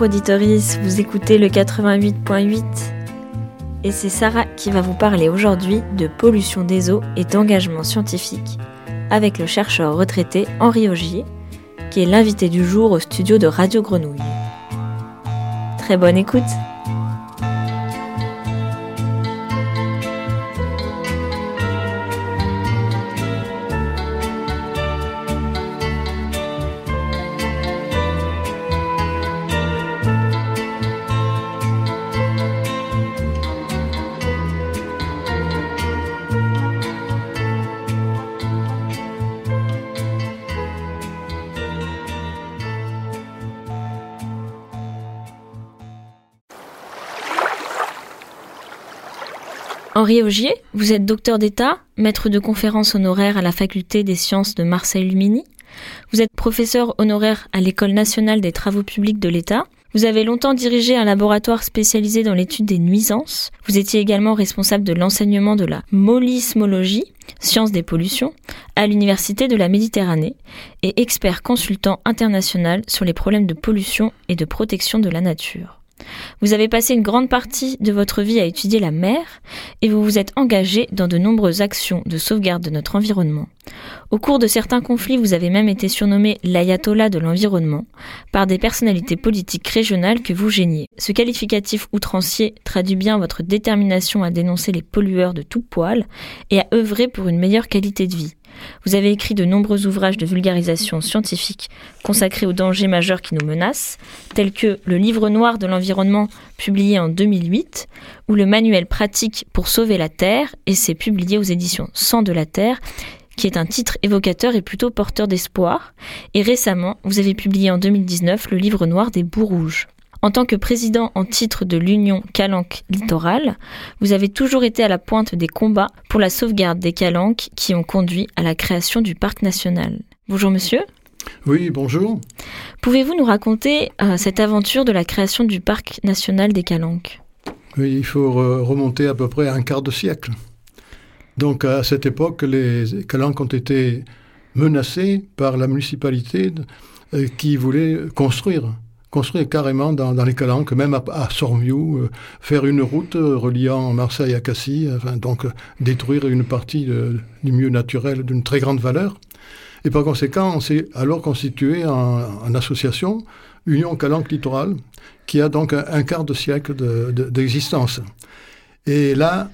Bonjour auditoris, vous écoutez le 88.8 et c'est Sarah qui va vous parler aujourd'hui de pollution des eaux et d'engagement scientifique avec le chercheur retraité Henri Augier qui est l'invité du jour au studio de Radio Grenouille. Très bonne écoute Henri Augier, vous êtes docteur d'État, maître de conférences honoraire à la faculté des sciences de Marseille-Lumini. Vous êtes professeur honoraire à l'École nationale des travaux publics de l'État. Vous avez longtemps dirigé un laboratoire spécialisé dans l'étude des nuisances. Vous étiez également responsable de l'enseignement de la molismologie, science des pollutions, à l'Université de la Méditerranée et expert consultant international sur les problèmes de pollution et de protection de la nature. Vous avez passé une grande partie de votre vie à étudier la mer et vous vous êtes engagé dans de nombreuses actions de sauvegarde de notre environnement. Au cours de certains conflits, vous avez même été surnommé l'ayatollah de l'environnement par des personnalités politiques régionales que vous gêniez. Ce qualificatif outrancier traduit bien votre détermination à dénoncer les pollueurs de tout poil et à œuvrer pour une meilleure qualité de vie. Vous avez écrit de nombreux ouvrages de vulgarisation scientifique consacrés aux dangers majeurs qui nous menacent, tels que le Livre noir de l'environnement publié en 2008 ou le Manuel pratique pour sauver la Terre, et c'est publié aux éditions Sang de la Terre, qui est un titre évocateur et plutôt porteur d'espoir. Et récemment, vous avez publié en 2019 le Livre noir des bouts rouges. En tant que président en titre de l'Union Calanque Littoral, vous avez toujours été à la pointe des combats pour la sauvegarde des calanques qui ont conduit à la création du parc national. Bonjour monsieur. Oui, bonjour. Pouvez-vous nous raconter euh, cette aventure de la création du parc national des calanques? Oui, il faut remonter à peu près un quart de siècle. Donc à cette époque, les calanques ont été menacées par la municipalité euh, qui voulait construire construire carrément dans, les calanques, même à, Sormiou, euh, faire une route euh, reliant Marseille à Cassis, enfin, donc euh, détruire une partie du milieu naturel d'une très grande valeur. Et par conséquent, on s'est alors constitué en, association Union Calanque Littorale, qui a donc un, quart de siècle d'existence. Et là,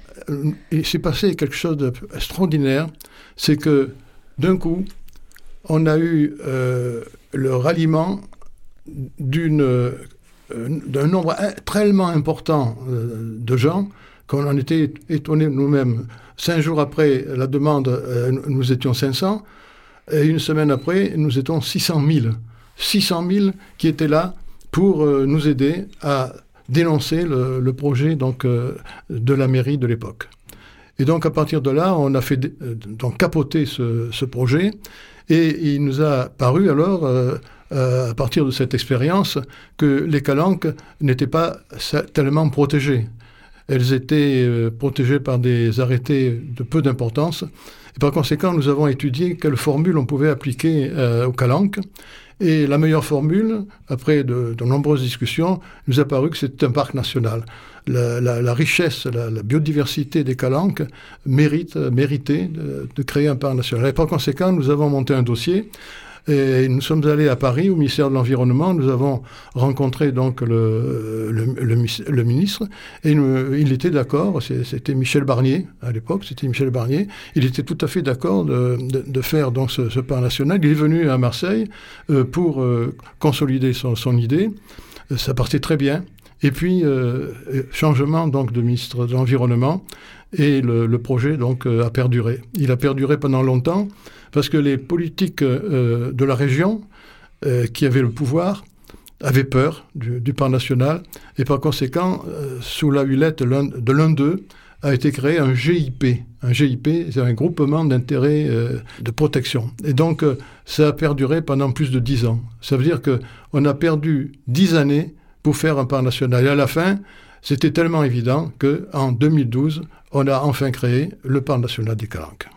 il s'est passé quelque chose d'extraordinaire, c'est que d'un coup, on a eu le ralliement euh, d'un nombre tellement important euh, de gens qu'on en était étonnés nous-mêmes. Cinq jours après la demande, euh, nous étions 500, et une semaine après, nous étions 600 000. 600 000 qui étaient là pour nous aider à dénoncer le, projet donc, de la mairie de l'époque. Et donc à partir de là, on a fait donc capoter ce, projet, et il nous a paru alors euh, à partir de cette expérience que les calanques n'étaient pas tellement protégées. Elles étaient euh, protégées par des arrêtés de peu d'importance. Et par conséquent, nous avons étudié quelle formule on pouvait appliquer euh, aux calanques. Et la meilleure formule, après de, nombreuses discussions, nous a paru que c'était un parc national. La, richesse, la, biodiversité des calanques mérite, méritait de, de, créer un parc national. Et par conséquent, nous avons monté un dossier et nous sommes allés à Paris, au ministère de l'Environnement. Nous avons rencontré donc le, ministre et il était d'accord. C'était Michel Barnier à l'époque. C'était Michel Barnier. Il était tout à fait d'accord de, faire donc ce, ce, national. Il est venu à Marseille euh, pour euh, consolider son, idée. Ça partait très bien. Et puis, euh, changement donc de ministre de l'Environnement, et le, projet donc a perduré. Il a perduré pendant longtemps parce que les politiques euh, de la région euh, qui avaient le pouvoir avaient peur du, du parc national et par conséquent, euh, sous la hullette de l'un d'eux, a été créé un GIP. Un GIP, c'est un groupement d'intérêt de protection. Et donc, ça a perduré pendant plus de dix ans. Ça veut dire qu'on a perdu dix années pour faire un parc national. Et à la fin, c'était tellement évident qu'en 2012, on a enfin créé le parc national des Calanques.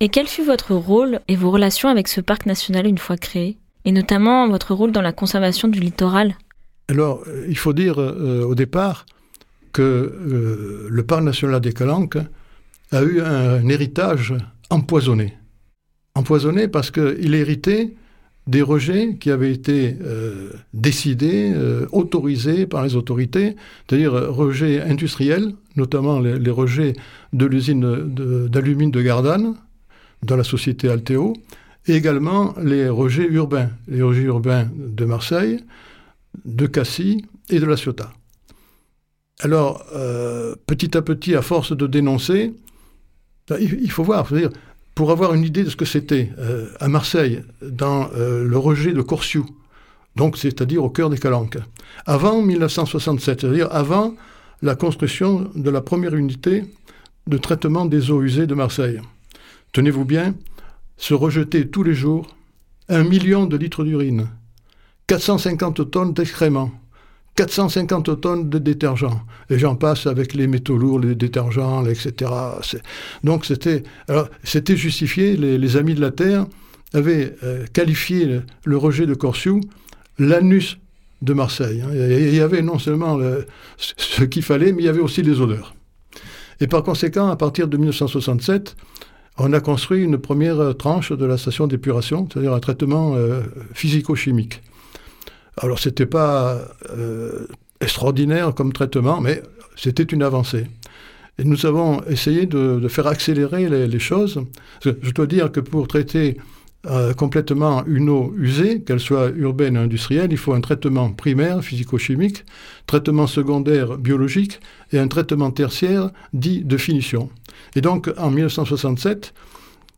Et quel fut votre rôle et vos relations avec ce parc national une fois créé? Et notamment votre rôle dans la conservation du littoral? Alors, il faut dire au départ que le parc national des Calanques a eu un, héritage empoisonné. Empoisonné parce qu'il héritait des rejets qui avaient été euh, décidés, euh, autorisés par les autorités, c'est-à-dire rejets industriels, notamment les, rejets de l'usine d'alumine de, Gardanne, dans la société Alteo, et également les rejets urbains, les rejets urbains de Marseille, de Cassis et de La Ciotat. Alors, euh, petit à petit, à force de dénoncer, il, faut voir, dire, pour avoir une idée de ce que c'était euh, à Marseille, dans euh, le rejet de Corsiou, donc c'est-à-dire au cœur des Calanques, avant 1967, c'est-à-dire avant la construction de la première unité de traitement des eaux usées de Marseille. Tenez-vous bien, se rejeter tous les jours un million de litres d'urine, 450 tonnes d'excréments, 450 tonnes de détergents. Et j'en passe avec les métaux lourds, les détergents, etc. Donc c'était, c'était justifié, les, Amis de la Terre avaient euh, qualifié le, rejet de Corsiou l'anus de Marseille. Hein. Il y avait non seulement ce qu'il fallait, mais il y avait aussi les odeurs. Et par conséquent, à partir de 1967, on a construit une première tranche de la station d'épuration, c'est-à-dire un traitement euh, physico-chimique. Alors, ce n'était pas euh, extraordinaire comme traitement, mais c'était une avancée. Et nous avons essayé de, faire accélérer les, choses. Je dois dire que pour traiter euh, complètement une eau usée, qu'elle soit urbaine ou industrielle, il faut un traitement primaire physico-chimique, traitement secondaire biologique et un traitement tertiaire dit de finition. Et donc en 1967,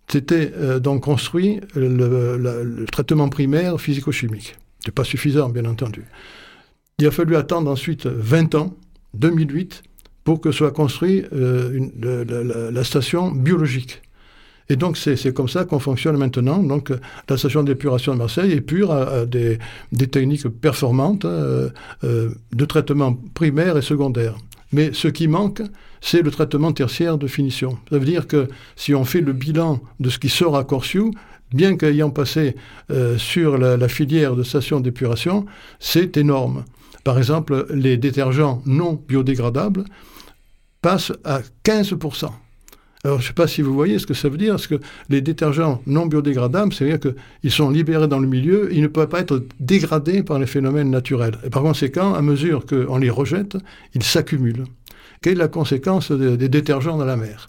c'était euh, donc construit le traitement primaire physico-chimique n'est pas suffisant, bien entendu. Il a fallu attendre ensuite 20 ans, 2008, pour que soit construite euh, la, station biologique. Et donc, c'est comme ça qu'on fonctionne maintenant. Donc, la station d'épuration de Marseille est pure à, des, techniques performantes euh, euh, de traitement primaire et secondaire. Mais ce qui manque, c'est le traitement tertiaire de finition. Ça veut dire que si on fait le bilan de ce qui sort à Corsiou, bien qu'ayant passé euh, sur la, filière de stations d'épuration, c'est énorme. Par exemple, les détergents non biodégradables passent à 15%. Alors, je ne sais pas si vous voyez ce que ça veut dire, parce que les détergents non biodégradables, c'est-à-dire qu'ils sont libérés dans le milieu, ils ne peuvent pas être dégradés par les phénomènes naturels. Et par conséquent, à mesure qu'on les rejette, ils s'accumulent. Quelle est la conséquence des, des détergents dans la mer?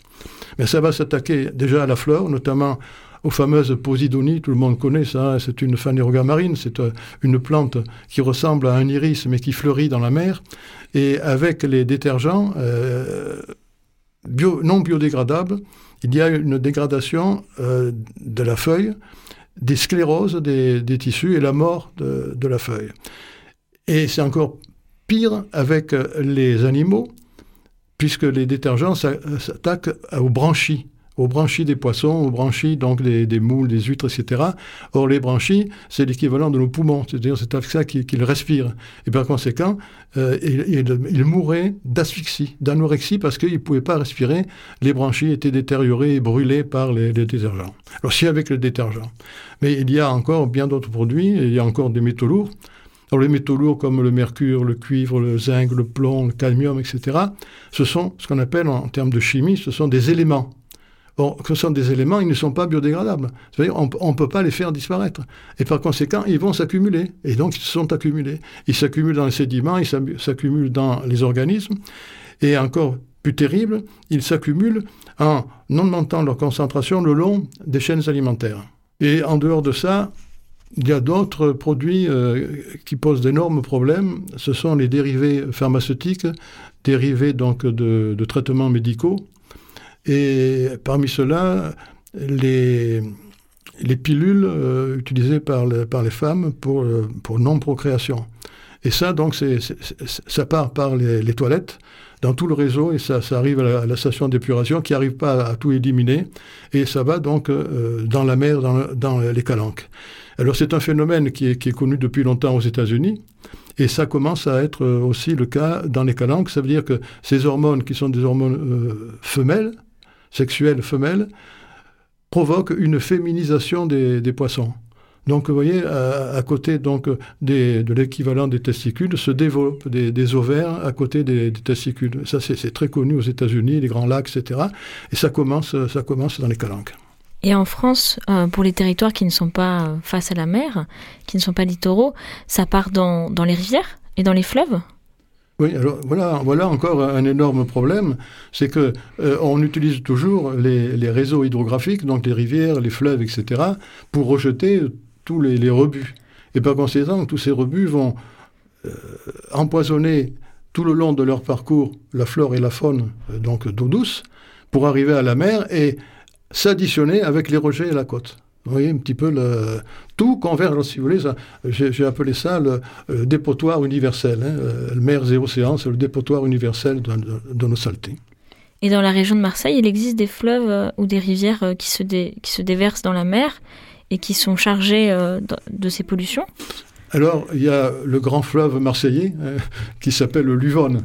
Mais ça va s'attaquer déjà à la flore, notamment aux fameuses posidonies, tout le monde connaît ça, hein, c'est une phanéroga marine, c'est euh, une plante qui ressemble à un iris mais qui fleurit dans la mer. Et avec les détergents euh, non biodégradables, il y a une dégradation euh, de la feuille, des scléroses des, tissus et la mort de, la feuille. Et c'est encore pire avec les animaux, puisque les détergents s'attaquent aux branchies aux branchies des poissons, aux branchies donc des, moules, des huîtres, etc. Or, les branchies, c'est l'équivalent de nos poumons, c'est-à-dire c'est avec ça qu'ils respirent. Et par conséquent, euh, il, mourrait d'asphyxie, d'anorexie, parce qu'il ne pouvait pas respirer. Les branchies étaient détériorées et brûlées par les, détergents. Alors, si avec le détergent. Mais il y a encore bien d'autres produits, il y a encore des métaux lourds. Alors les métaux lourds comme le mercure, le cuivre, le zinc, le plomb, le cadmium, etc., ce sont ce qu'on appelle en termes de chimie, ce sont des éléments. Bon, ce sont des éléments, ils ne sont pas biodégradables. C'est-à-dire, on ne peut pas les faire disparaître. Et par conséquent, ils vont s'accumuler. Et donc, ils se sont accumulés. Ils s'accumulent dans les sédiments, ils s'accumulent dans les organismes. Et encore plus terrible, ils s'accumulent en augmentant leur concentration le long des chaînes alimentaires. Et en dehors de ça, il y a d'autres produits euh, qui posent d'énormes problèmes. Ce sont les dérivés pharmaceutiques, dérivés donc de traitements médicaux, et parmi ceux-là, les, les pilules euh, utilisées par, les femmes pour, euh, pour non-procréation. Et ça, donc, ça part par les, toilettes, dans tout le réseau, et ça, arrive à la, station d'épuration qui n'arrive pas à, tout éliminer, et ça va donc euh, dans la mer, dans, les calanques. Alors c'est un phénomène qui est, connu depuis longtemps aux États-Unis, et ça commence à être aussi le cas dans les calanques. Ça veut dire que ces hormones, qui sont des hormones femelles, sexuelle femelle provoque une féminisation des, poissons. Donc, vous voyez, à, côté donc, des, de l'équivalent des testicules, se développent des, ovaires à côté des, testicules. Ça, c'est très connu aux États-Unis, les grands lacs, etc. Et ça commence, ça commence dans les calanques. Et en France, euh, pour les territoires qui ne sont pas face à la mer, qui ne sont pas littoraux, ça part dans, dans les rivières et dans les fleuves? Oui, alors voilà, voilà encore un énorme problème, c'est que euh, on utilise toujours les, réseaux hydrographiques, donc les rivières, les fleuves, etc., pour rejeter tous les, les rebuts. Et par conséquent, tous ces rebuts vont euh, empoisonner tout le long de leur parcours la flore et la faune, euh, donc d'eau douce, pour arriver à la mer et s'additionner avec les rejets et la côte. Vous voyez un petit peu le, tout converge, si vous voulez. J'ai appelé ça le, dépotoir universel. Hein, euh, le mer et océans, c'est le dépotoir universel de, nos saletés. Et dans la région de Marseille, il existe des fleuves euh, ou des rivières euh, qui se, qui se déversent dans la mer et qui sont chargés de ces pollutions? Alors, il y a le grand fleuve marseillais hein, qui s'appelle le Luvonne.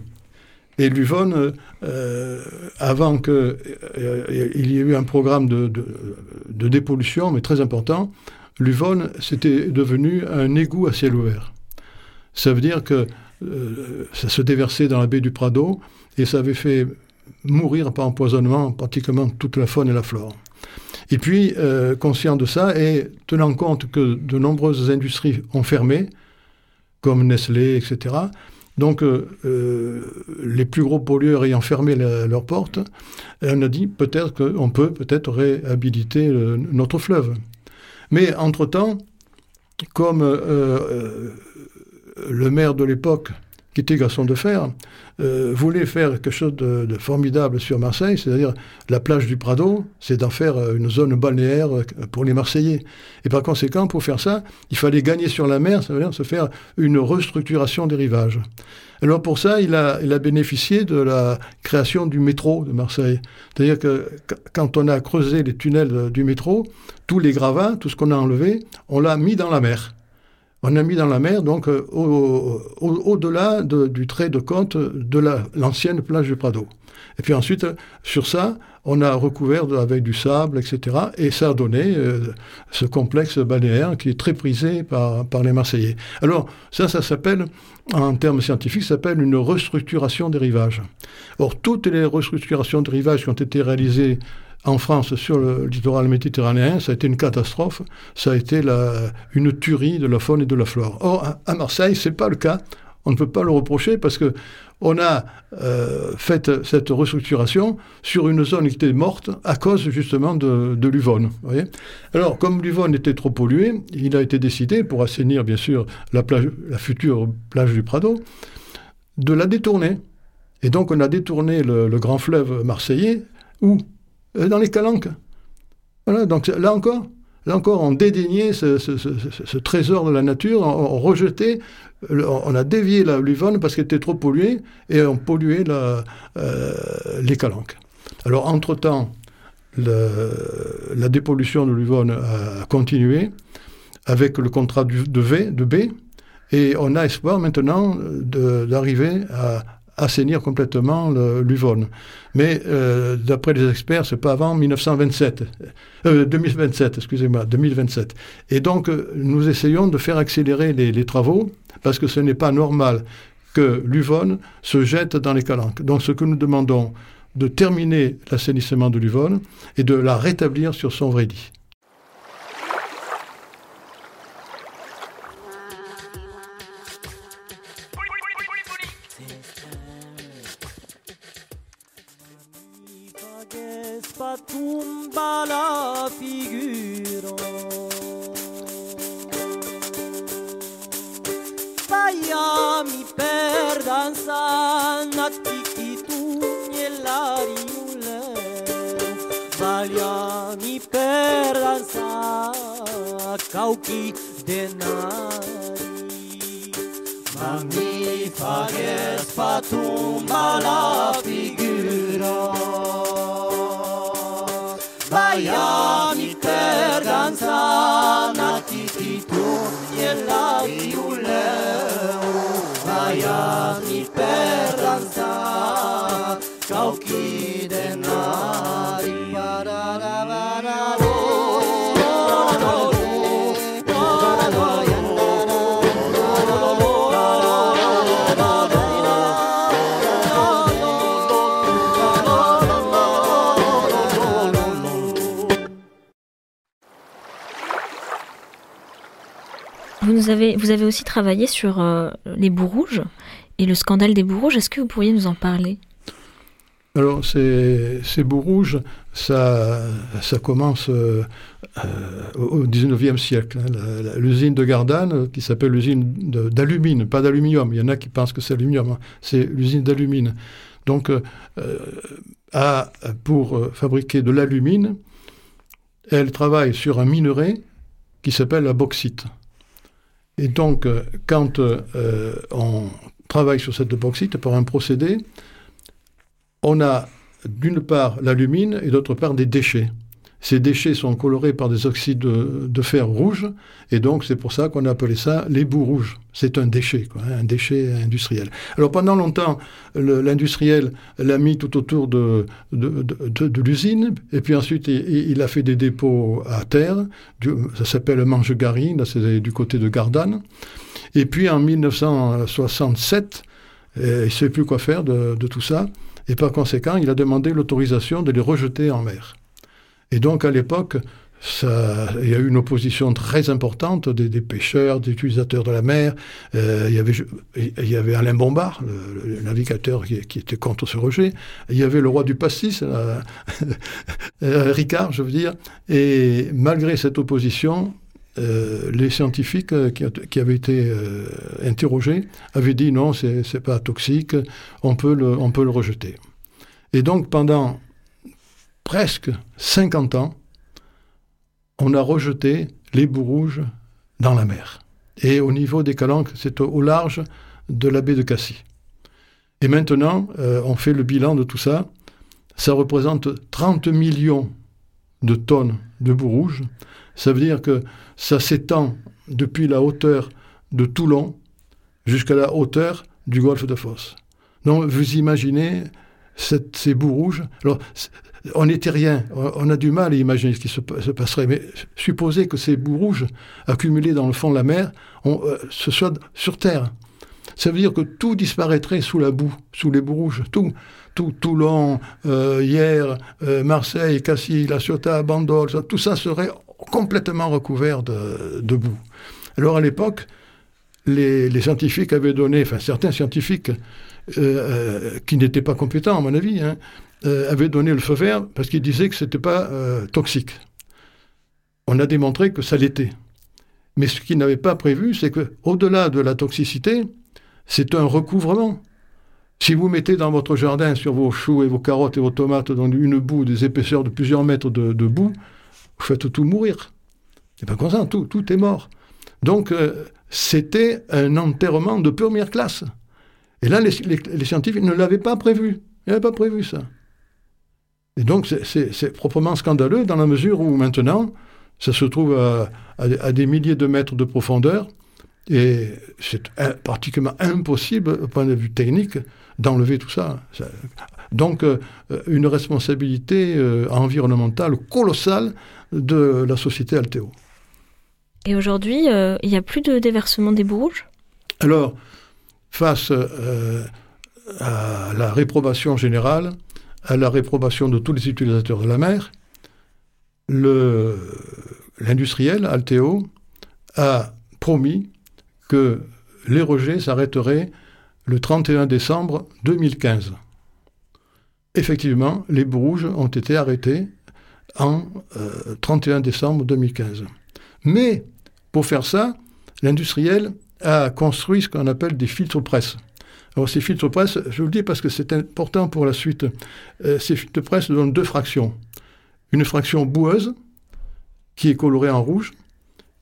Et l'Uvonne, euh, avant qu'il euh, y ait eu un programme de, dépollution, mais très important, l'Uvonne, c'était devenu un égout à ciel ouvert. Ça veut dire que euh, ça se déversait dans la baie du Prado et ça avait fait mourir par empoisonnement pratiquement toute la faune et la flore. Et puis, conscient de ça et tenant compte que de nombreuses industries ont fermé, comme Nestlé, etc., donc, euh, euh, les plus gros pollueurs ayant fermé leurs portes, on a dit peut-être qu'on peut peut-être réhabiliter notre fleuve. Mais entre-temps, comme euh, le maire de l'époque qui était garçon de fer, euh, voulait faire quelque chose de, formidable sur Marseille, c'est-à-dire la plage du Prado, c'est d'en faire euh, une zone balnéaire euh, pour les Marseillais. Et par conséquent, pour faire ça, il fallait gagner sur la mer, ça veut dire se faire une restructuration des rivages. Alors pour ça, il a, il a bénéficié de la création du métro de Marseille. C'est-à-dire que quand on a creusé les tunnels du métro, tous les gravats, tout ce qu'on a enlevé, on l'a mis dans la mer on a mis dans la mer, donc euh, au-delà du trait de côte de l'ancienne plage du Prado. Et puis ensuite, sur ça, on a recouvert avec du sable, etc. Et ça a donné euh, ce complexe balnéaire qui est très prisé par, les Marseillais. Alors, ça, ça s'appelle, en termes scientifiques, ça s'appelle une restructuration des rivages. Or, toutes les restructurations de rivages qui ont été réalisées en France, sur le littoral méditerranéen, ça a été une catastrophe. Ça a été une tuerie de la faune et de la flore. Or, à Marseille, c'est pas le cas. On ne peut pas le reprocher parce que on a euh, fait cette restructuration sur une zone qui était morte à cause justement de, l'Uvonne. Alors, comme l'Uvonne était trop polluée, il a été décidé, pour assainir bien sûr la, future plage du Prado, de la détourner. Et donc, on a détourné le, grand fleuve marseillais où dans les calanques. Voilà, donc là encore, là encore, on dédaignait ce, trésor de la nature, on, rejetait, on a dévié la Luvonne parce qu'elle était trop polluée et on polluait euh, les calanques. Alors, entre-temps, la dépollution de l'Uvonne a continué avec le contrat de, v, de B, et on a espoir maintenant d'arriver à, assainir complètement l'Uvonne. Mais euh, d'après les experts, c'est pas avant 1927, 2027, euh, excusez-moi, 2027. Et donc, euh, nous essayons de faire accélérer les, travaux parce que ce n'est pas normal que l'Uvonne se jette dans les calanques. Donc, ce que nous demandons, de terminer l'assainissement de l'Uvonne et de la rétablir sur son vrai lit. ma la figuro. Vaya mi perdanza natitituni e l'ariule, valja mi perdanza cauchi denari. Ma mi fa che spatumba la figura. Miami terdanza nati ti tu e la iuleu Miami vous avez aussi travaillé sur euh, les bouts rouges et le scandale des bouts rouges. Est-ce que vous pourriez nous en parler? Alors, ces, ces bouts rouges, ça, commence euh, au 19e siècle. Hein. L'usine de Gardanne, qui s'appelle l'usine d'alumine, pas d'aluminium, il y en a qui pensent que c'est aluminium, hein. c'est l'usine d'alumine. Donc, pour fabriquer de l'alumine, elle travaille sur un minerai qui s'appelle la bauxite. Et donc, euh, quand euh, on travaille sur cette bauxite par un procédé, on a d'une part l'alumine et d'autre part des déchets. Ces déchets sont colorés par des oxydes de, fer rouge, et donc c'est pour ça qu'on a appelé ça les bouts rouges. C'est un déchet, quoi, hein, un déchet industriel. Alors pendant longtemps, l'industriel l'a mis tout autour de, de, l'usine, et puis ensuite il, a fait des dépôts à terre, ça s'appelle Manche-Gary, c'est du côté de Gardanne. Et puis en 1967, euh, il ne sait plus quoi faire de tout ça, et par conséquent, il a demandé l'autorisation de les rejeter en mer. Et donc, à l'époque, il y a eu une opposition très importante des, pêcheurs, des utilisateurs de la mer. Euh, il, y avait, Alain Bombard, le, navigateur qui, était contre ce rejet. Il y avait le roi du pastis, euh, euh, Ricard, je veux dire. Et malgré cette opposition, les scientifiques qui, avaient été interrogés avaient dit non, c'est pas toxique, on peut, le, on peut le rejeter. Et donc pendant presque 50 ans, on a rejeté les bouts rouges dans la mer. Et au niveau des calanques, c'est au, large de la baie de Cassis. Et maintenant, euh, on fait le bilan de tout ça. Ça représente 30 millions de tonnes de bouts rouges. Ça veut dire que ça s'étend depuis la hauteur de Toulon jusqu'à la hauteur du golfe de Fosse. Donc vous imaginez ces bouts rouges. On n'était rien. On a du mal à imaginer ce qui se, passerait. Mais supposer que ces bouts rouges accumulés dans le fond de la mer euh, se soient sur Terre. Ça veut dire que tout disparaîtrait sous la boue, sous les bouts rouges. Tout, tout Toulon, euh, hier, euh, Marseille, Cassis, La Ciotat, Bandol, tout ça serait complètement recouvert de, boue. Alors à l'époque, les, les, scientifiques avaient donné, enfin certains scientifiques qui n'étaient pas compétents à mon avis, hein, euh, avait donné le feu vert parce qu'il disait que ce n'était pas euh, toxique. On a démontré que ça l'était. Mais ce qu'il n'avait pas prévu, c'est qu'au-delà de la toxicité, c'est un recouvrement. Si vous mettez dans votre jardin, sur vos choux et vos carottes et vos tomates, dans une boue, des épaisseurs de plusieurs mètres de, boue, vous faites tout mourir. C'est pas comme ça, tout, tout est mort. Donc, euh, c'était un enterrement de première classe. Et là, les, les scientifiques ne l'avaient pas prévu. Ils n'avaient pas prévu ça. Et donc, c'est proprement scandaleux dans la mesure où maintenant, ça se trouve à, des milliers de mètres de profondeur, et c'est pratiquement impossible, au point de vue technique, d'enlever tout ça. Donc, euh, une responsabilité euh, environnementale colossale de la société Altéo. Et aujourd'hui, euh, il n'y a plus de déversement des bouts rouges Alors, face à la réprobation générale, à la réprobation de tous les utilisateurs de la mer, l'industriel Alteo a promis que les rejets s'arrêteraient le 31 décembre 2015. Effectivement, les rouges ont été arrêtés en 31 euh, décembre 2015. Mais pour faire ça, l'industriel a construit ce qu'on appelle des filtres presse. Alors ces filtres presse, je vous le dis parce que c'est important pour la suite, euh, ces filtres presse donnent deux fractions. Une fraction boueuse, qui est colorée en rouge,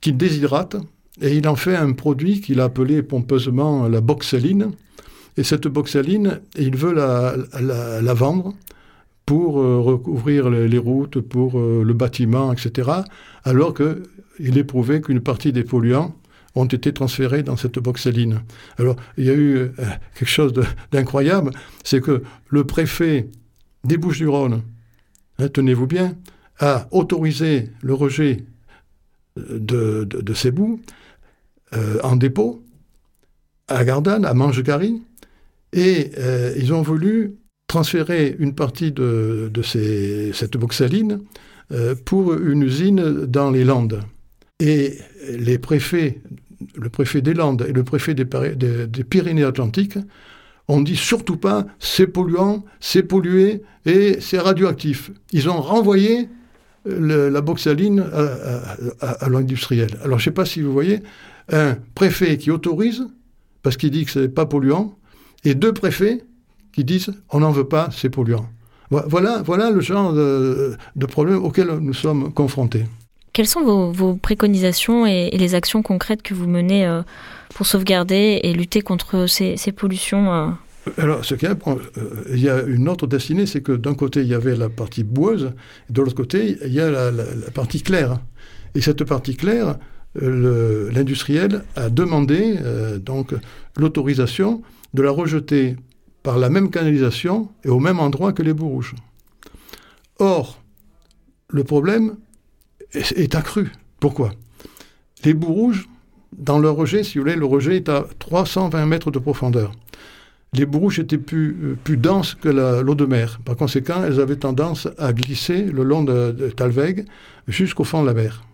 qui déshydrate, et il en fait un produit qu'il a appelé pompeusement la boxaline. Et cette boxaline, il veut la, vendre pour euh, recouvrir les, routes, pour euh, le bâtiment, etc. Alors qu'il est prouvé qu'une partie des polluants ont été transférés dans cette boxeline. Alors, il y a eu euh, quelque chose d'incroyable, c'est que le préfet des Bouches-du-Rhône, hein, tenez-vous bien, a autorisé le rejet euh, de, ces bouts euh, en dépôt à Gardanne, à Mangegarry, et ils ont voulu transférer une partie de, cette boxaline pour une usine dans les Landes. Et les préfets le préfet des Landes et le préfet des, Pyrénées-Atlantiques ont dit surtout pas c'est polluant, c'est pollué et c'est radioactif. Ils ont renvoyé la boxaline à, l'industriel. Alors je ne sais pas si vous voyez, un préfet qui autorise, parce qu'il dit que ce n'est pas polluant, et deux préfets qui disent on n'en veut pas, c'est polluant. Voilà, voilà le genre de, problème auquel nous sommes confrontés. Quelles sont vos, préconisations et, les actions concrètes que vous menez euh, pour sauvegarder et lutter contre ces, pollutions euh? Alors, ce qu'il euh, il y a une autre destinée, c'est que d'un côté, il y avait la partie boueuse, et de l'autre côté, il y a la, partie claire. Et cette partie claire, l'industriel a demandé donc l'autorisation de la rejeter par la même canalisation et au même endroit que les boues rouges. Or, le problème est, accru. Pourquoi? Les boues rouges, dans leur rejet, si vous voulez, le rejet est à 320 mètres de profondeur. Les boues rouges étaient plus, euh, plus denses que l'eau de mer. Par conséquent, elles avaient tendance à glisser le long de, de Talweg jusqu'au fond de la mer.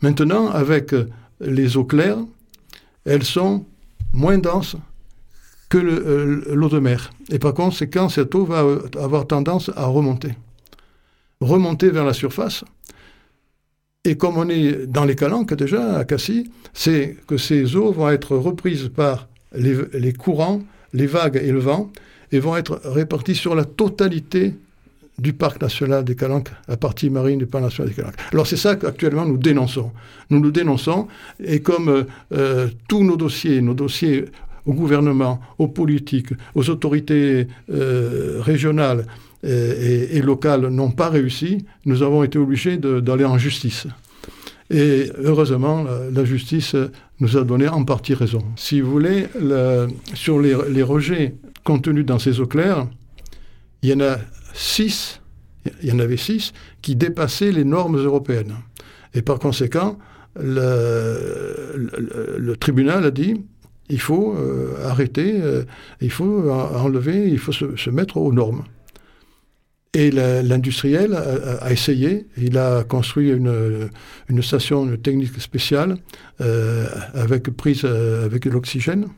Maintenant, avec euh, les eaux claires, elles sont moins denses que euh, l'eau de mer. Et par conséquent, cette eau va avoir tendance à remonter. Remonter vers la surface. Et comme on est dans les calanques déjà, à Cassis, c'est que ces eaux vont être reprises par les, courants, les vagues et le vent, et vont être réparties sur la totalité du parc national des Calanques, la partie marine du parc national des Calanques. Alors c'est ça qu'actuellement nous dénonçons. Nous nous dénonçons, et comme euh, tous nos dossiers, nos dossiers au gouvernement, aux politiques, aux autorités euh, régionales et, locales n'ont pas réussi, nous avons été obligés d'aller en justice. Et heureusement, la, justice nous a donné en partie raison. Si vous voulez, sur les, rejets contenus dans ces eaux claires, il y en a six, il y en avait six qui dépassaient les normes européennes. Et par conséquent, le, le tribunal a dit il faut euh, arrêter, euh, il faut enlever, il faut se, mettre aux normes. Et l'industriel a, essayé, il a construit une, station technique spéciale euh, avec prise avec l'oxygène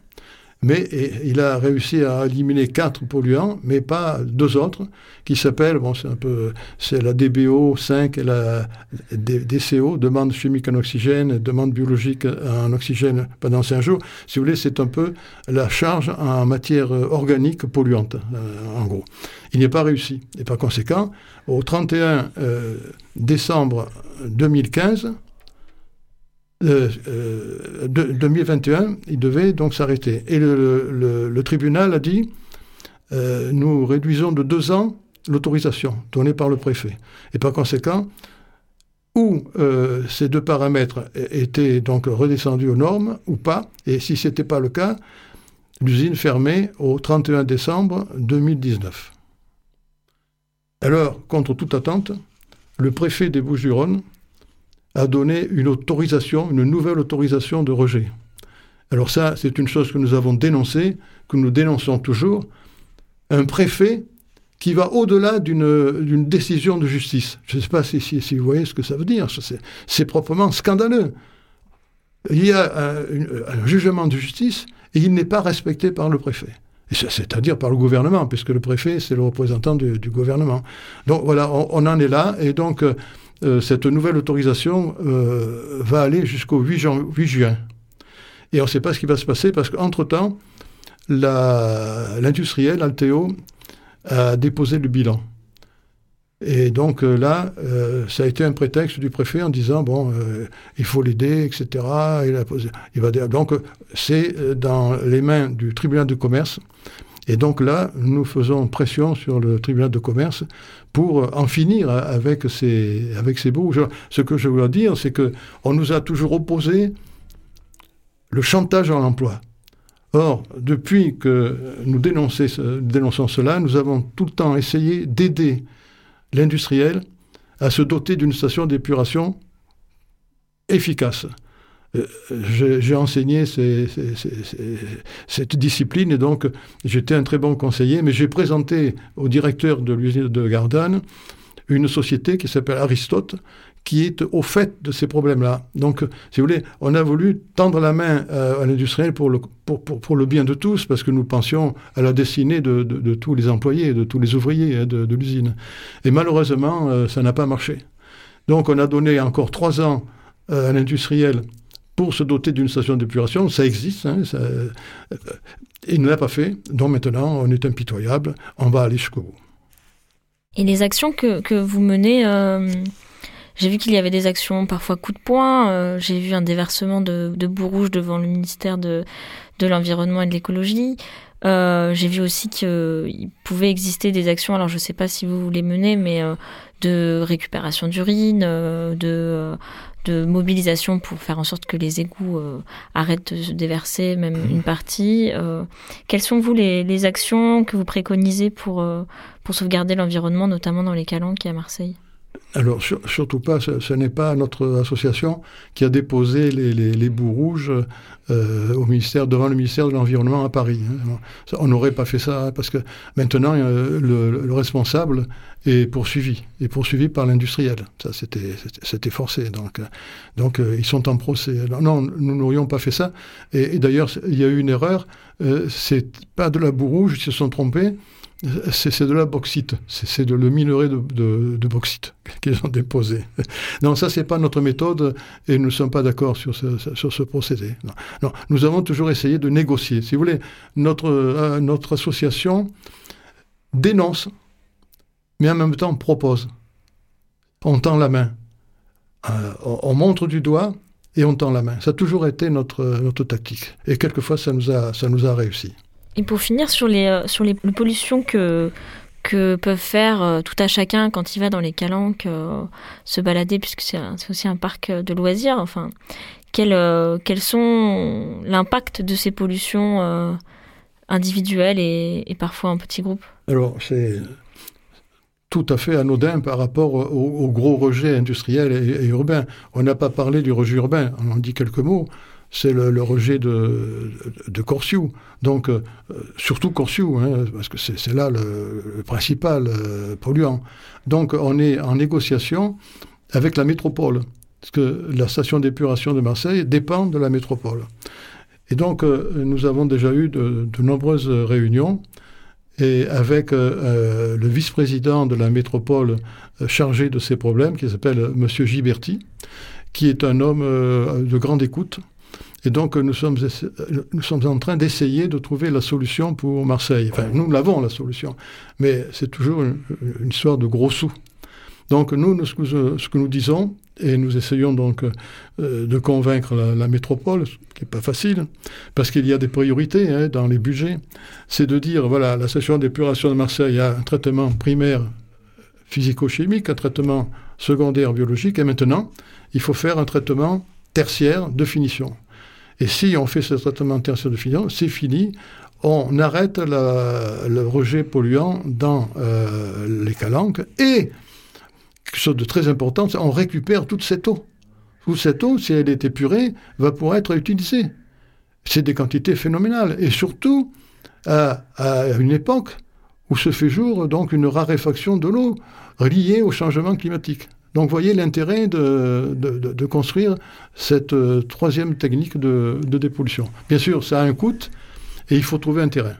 mais il a réussi à éliminer quatre polluants, mais pas deux autres, qui s'appellent, bon, c'est un peu, c'est la DBO 5 et la DCO, demande chimique en oxygène, demande biologique en oxygène pendant cinq jours. Si vous voulez, c'est un peu la charge en matière organique polluante, euh, en gros. Il n'y a pas réussi. Et par conséquent, au 31 euh, décembre 2015, 2021, euh, il devait donc s'arrêter. Et le, tribunal a dit, euh, nous réduisons de deux ans l'autorisation donnée par le préfet. Et par conséquent, où euh, ces deux paramètres étaient donc redescendus aux normes ou pas, et si ce n'était pas le cas, l'usine fermait au 31 décembre 2019. Alors, contre toute attente, le préfet des Bouches-du-Rhône a donné une autorisation, une nouvelle autorisation de rejet. Alors ça, c'est une chose que nous avons dénoncée, que nous dénonçons toujours. Un préfet qui va au-delà d'une décision de justice. Je ne sais pas si, si, vous voyez ce que ça veut dire. C'est proprement scandaleux. Il y a un, jugement de justice et il n'est pas respecté par le préfet. C'est-à-dire par le gouvernement, puisque le préfet, c'est le représentant du, gouvernement. Donc voilà, on, en est là. Et donc, euh, euh, cette nouvelle autorisation euh, va aller jusqu'au 8, juin. Et on ne sait pas ce qui va se passer parce qu'entre-temps, l'industriel Alteo a déposé le bilan. Et donc euh, là, ça a été un prétexte du préfet en disant bon, il faut l'aider, etc. Il va, donc c'est dans les mains du tribunal de commerce et donc là, nous faisons pression sur le tribunal de commerce pour en finir avec ces, avec ces bouts. Ce que je veux dire, c'est qu'on nous a toujours opposé le chantage à l'emploi. Or, depuis que nous dénonçons cela, nous avons tout le temps essayé d'aider l'industriel à se doter d'une station d'épuration efficace. Euh, j'ai enseigné cette discipline et donc j'étais un très bon conseiller, mais j'ai présenté au directeur de l'usine de Gardanne une société qui s'appelle Aristote, qui est au fait de ces problèmes-là. Donc, si vous voulez, on a voulu tendre la main à l'industriel pour le, bien de tous, parce que nous pensions à la destinée de, tous les employés, de tous les ouvriers hein, de, l'usine. Et malheureusement, ça n'a pas marché. Donc, on a donné encore trois ans à l'industriel pour se doter d'une station d'épuration. Ça existe, hein, ça, il ne l'a pas fait, donc maintenant on est impitoyable, on va aller jusqu'au bout. Et les actions que, que vous menez, euh, j'ai vu qu'il y avait des actions parfois coup de poing, euh, j'ai vu un déversement de, de boue rouge devant le ministère de, de l'Environnement et de l'Écologie. Euh, j'ai vu aussi qu'il pouvait exister des actions, alors je ne sais pas si vous les menez, mais de récupération d'urine, de de mobilisation pour faire en sorte que les égouts euh, arrêtent de se déverser, même mmh. une partie. Euh, quelles sont, vous, les, actions que vous préconisez pour, euh, pour sauvegarder l'environnement, notamment dans les calanques et à Marseille? Alors, surtout pas, ce, n'est pas notre association qui a déposé les, bouts rouges euh, au ministère, devant le ministère de l'Environnement à Paris. Hein. On n'aurait pas fait ça parce que maintenant, euh, le, responsable est poursuivi, est poursuivi par l'industriel. Ça, c'était forcé. Donc, euh, ils sont en procès. non, nous n'aurions pas fait ça. Et, et d'ailleurs, il y a eu une erreur. c'est pas de la boue rouge, ils se sont trompés c'est de la bauxite, c'est de le minerai de, bauxite qu'ils ont déposé. Non, ça, c'est pas notre méthode et nous ne sommes pas d'accord sur ce, sur ce procédé. Non. nous avons toujours essayé de négocier. Si vous voulez, notre, euh, notre association dénonce, mais en même temps propose. On tend la main. Euh, on montre du doigt et on tend la main. Ça a toujours été notre, notre tactique. Et quelquefois, ça nous a, ça nous a réussi. Et pour finir sur les, euh, sur les pollutions que, que peuvent faire euh, tout à chacun quand il va dans les calanques euh, se balader, puisque c'est aussi un parc de loisirs. Enfin, quels, quels sont l'impact de ces pollutions individuelles et, parfois en petits groupes? Alors, c'est tout à fait anodin par rapport au, gros rejet industriel et, et urbain. On n'a pas parlé du rejet urbain, on en dit quelques mots c'est le, rejet de, de, Corsiou. Donc, euh, surtout Corsiou, hein, parce que c'est là le, principal euh, polluant. Donc, on est en négociation avec la métropole, parce que la station d'épuration de Marseille dépend de la métropole. Et donc, euh, nous avons déjà eu de, nombreuses réunions, et avec le vice-président de la métropole chargé de ces problèmes, qui s'appelle M. Giberti, qui est un homme de grande écoute, et donc, nous sommes, nous sommes en train d'essayer de trouver la solution pour Marseille. Enfin, nous l'avons, la solution. Mais c'est toujours une, histoire de gros sous. Donc, nous, ce que, nous disons, et nous essayons donc euh, de convaincre la, métropole, ce qui n'est pas facile, parce qu'il y a des priorités hein, dans les budgets, c'est de dire, voilà, la station d'épuration de Marseille a un traitement primaire physico-chimique, un traitement secondaire biologique, et maintenant, il faut faire un traitement tertiaire de finition. Et si on fait ce traitement tertiaire de finition, c'est fini. On arrête le rejet polluant dans euh, les calanques et, quelque chose de très important, on récupère toute cette eau. Toute cette eau, si elle est épurée, va pouvoir être utilisée. C'est des quantités phénoménales. Et surtout, à, à, une époque où se fait jour donc une raréfaction de l'eau liée au changement climatique. Donc voyez l'intérêt de, construire cette euh, troisième technique de, de dépollution. Bien sûr, ça a un coût et il faut trouver un terrain.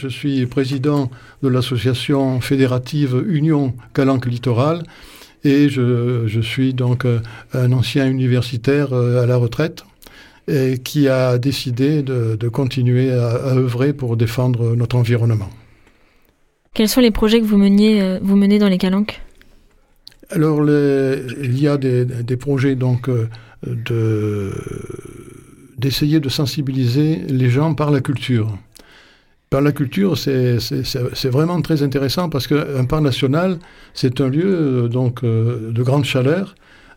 Je suis président de l'association fédérative Union Calanque Littoral et je, suis donc euh, un ancien universitaire euh, à la retraite et qui a décidé de, continuer à, œuvrer pour défendre notre environnement. Quels sont les projets que vous, meniez, euh, vous menez dans les Calanques? Alors, il y a des, des projets donc de d'essayer de sensibiliser les gens par la culture. Par la culture, c'est vraiment très intéressant parce qu'un parc national, c'est un lieu euh, donc euh, de grande chaleur,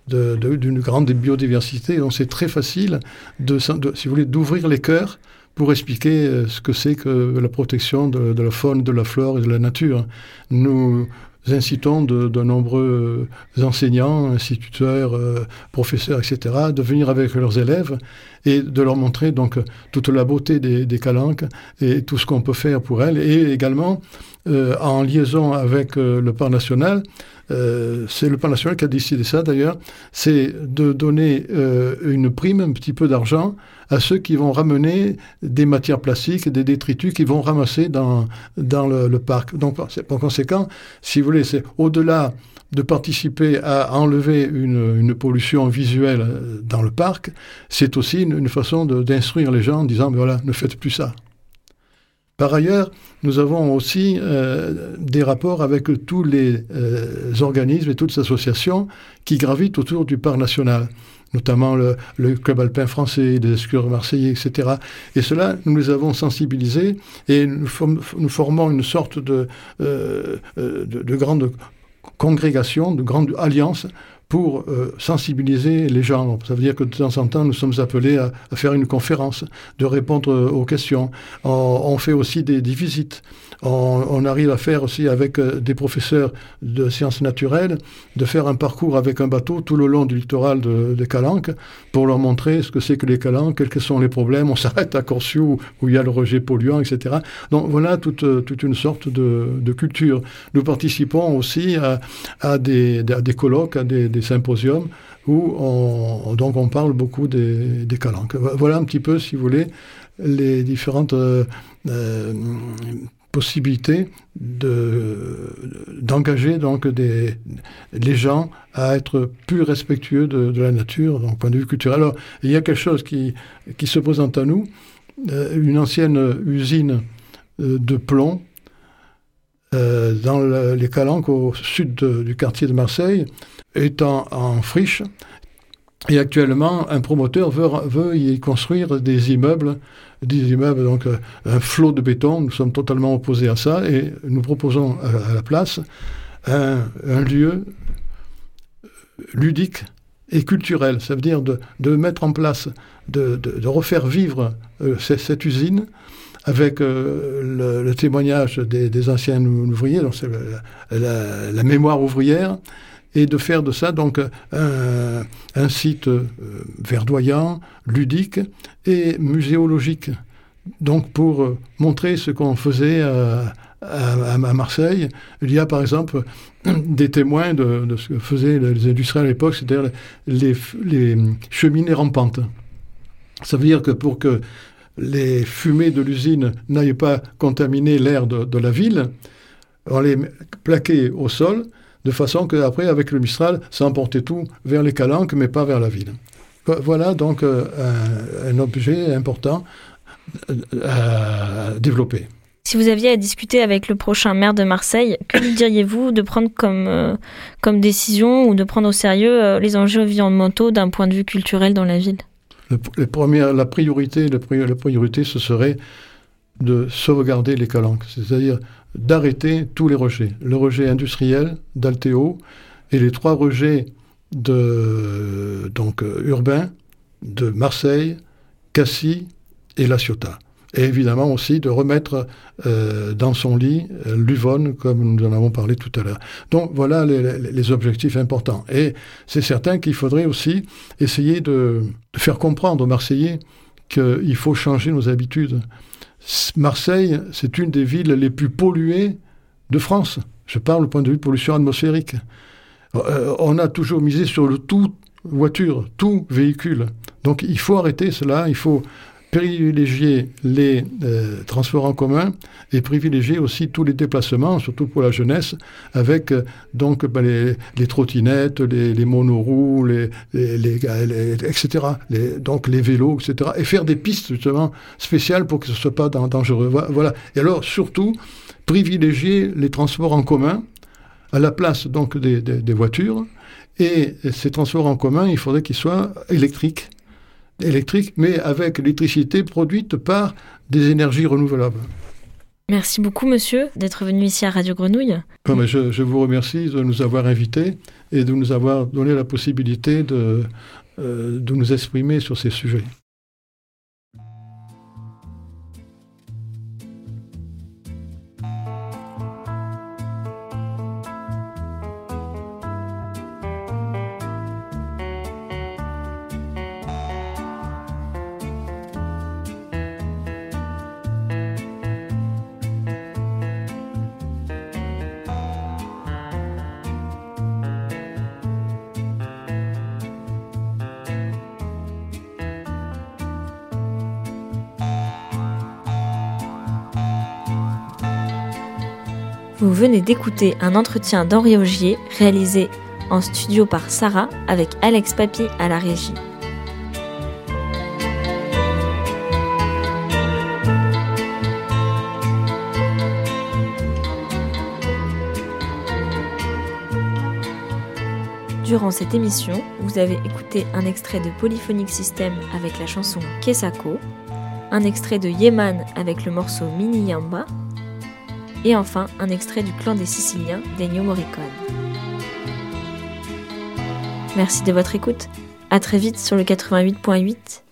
d'une grande biodiversité. Donc c'est très facile, de, vous voulez, d'ouvrir les cœurs pour expliquer euh, ce que c'est que la protection de, la faune, de la flore et de la nature. Incitons de, nombreux enseignants, instituteurs, euh, professeurs, etc., de venir avec leurs élèves et de leur montrer donc toute la beauté des, calanques et tout ce qu'on peut faire pour elles. Et également, euh, en liaison avec euh, le parc national, c'est le parc national qui a décidé ça d'ailleurs, c'est de donner une prime, un petit peu d'argent à ceux qui vont ramener des matières plastiques, des détritus qu'ils vont ramasser dans, le, parc. Donc, par conséquent, si vous voulez, c'est au-delà de participer à enlever une, une, pollution visuelle euh, dans le parc, c'est aussi une, façon d'instruire les gens en disant, ben voilà, ne faites plus ça. Par ailleurs, nous avons aussi euh, des rapports avec tous les euh, organismes et toutes les associations qui gravitent autour du parc national notamment le, club alpin français, des escures marseillais, etc. Et cela, nous les avons sensibilisés et nous, formons une sorte euh, de, grande congrégation, de grande alliance pour euh, sensibiliser les gens. Ça veut dire que de temps en temps, nous sommes appelés à, faire une conférence, de répondre aux questions. On, fait aussi des visites on, arrive à faire aussi avec euh, des professeurs de sciences naturelles, de faire un parcours avec un bateau tout le long du littoral de, Calanques pour leur montrer ce que c'est que les Calanques, quels sont les problèmes. On s'arrête à Corsiu où, il y a le rejet polluant, etc. Donc voilà toute, euh, toute une sorte de, culture. Nous participons aussi à, des, colloques, à des, symposiums où on, donc on parle beaucoup des, des calanques. Voilà un petit peu, si vous voulez, les différentes euh, possibilité de, d'engager donc des, les gens à être plus respectueux de, la nature, donc point de vue culturel. Alors, il y a quelque chose qui, qui se présente à nous, euh, une ancienne usine euh, de plomb euh, dans les Calanques, au sud du quartier de Marseille, est en, friche. Et actuellement, un promoteur veut, veut y construire des immeubles des immeubles, donc euh, un flot de béton. Nous sommes totalement opposés à ça et nous proposons à, la place un, lieu ludique et culturel. Ça veut dire de, mettre en place, de, refaire vivre euh, cette, usine avec euh, le, témoignage des, anciens ouvriers, donc c'est la, mémoire ouvrière, et de faire de ça donc un, site euh, verdoyant, ludique et muséologique. Donc pour euh, montrer ce qu'on faisait à, Marseille, il y a par exemple des témoins de, ce que faisaient les industriels à l'époque, c'est-à-dire les, cheminées rampantes. Ça veut dire que pour que les fumées de l'usine n'aillent pas contaminer l'air de, la ville, on les plaquait au sol de façon qu'après, avec le Mistral, ça emportait tout vers les calanques, mais pas vers la ville. Voilà donc euh, un, objet important euh, à développer. Si vous aviez à discuter avec le prochain maire de Marseille, que lui diriez-vous de prendre comme, euh, comme décision ou de prendre au sérieux les enjeux environnementaux d'un point de vue culturel dans la ville? Le, La priorité, la priorité, ce serait de sauvegarder les calanques, c'est-à-dire d'arrêter tous les rejets. Le rejet industriel d'Altéo et les trois rejets de, donc, euh, urbains de Marseille, Cassis et La Ciotat. Et évidemment aussi de remettre euh, dans son lit euh, l'Uvonne, comme nous en avons parlé tout à l'heure. Donc voilà les, objectifs importants. Et c'est certain qu'il faudrait aussi essayer de, de faire comprendre aux Marseillais qu'il faut changer nos habitudes. Marseille, c'est une des villes les plus polluées de France. Je parle du point de vue pollution atmosphérique. Euh, on a toujours misé sur le tout voiture, tout véhicule. Donc il faut arrêter cela, il faut privilégier les euh, transports en commun et privilégier aussi tous les déplacements, surtout pour la jeunesse, avec euh, donc ben, les, trottinettes, les, monoroues, les, etc. donc les vélos, etc. Et faire des pistes justement spéciales pour que ce ne soit pas dangereux. Voilà. Et alors surtout privilégier les transports en commun à la place donc des voitures. Et ces transports en commun, il faudrait qu'ils soient électriques électrique, mais avec l'électricité produite par des énergies renouvelables. Merci beaucoup, monsieur, d'être venu ici à Radio Grenouille. je, vous remercie de nous avoir invités et de nous avoir donné la possibilité de, euh, de nous exprimer sur ces sujets. Venez d'écouter un entretien d'Henri Augier réalisé en studio par Sarah avec Alex Papy à la régie. Durant cette émission, vous avez écouté un extrait de Polyphonic System avec la chanson Kesako, un extrait de Yeman avec le morceau Mini Yamba et enfin un extrait du clan des Siciliens d'Ennio Morricone. Merci de votre écoute. À très vite sur le 88.8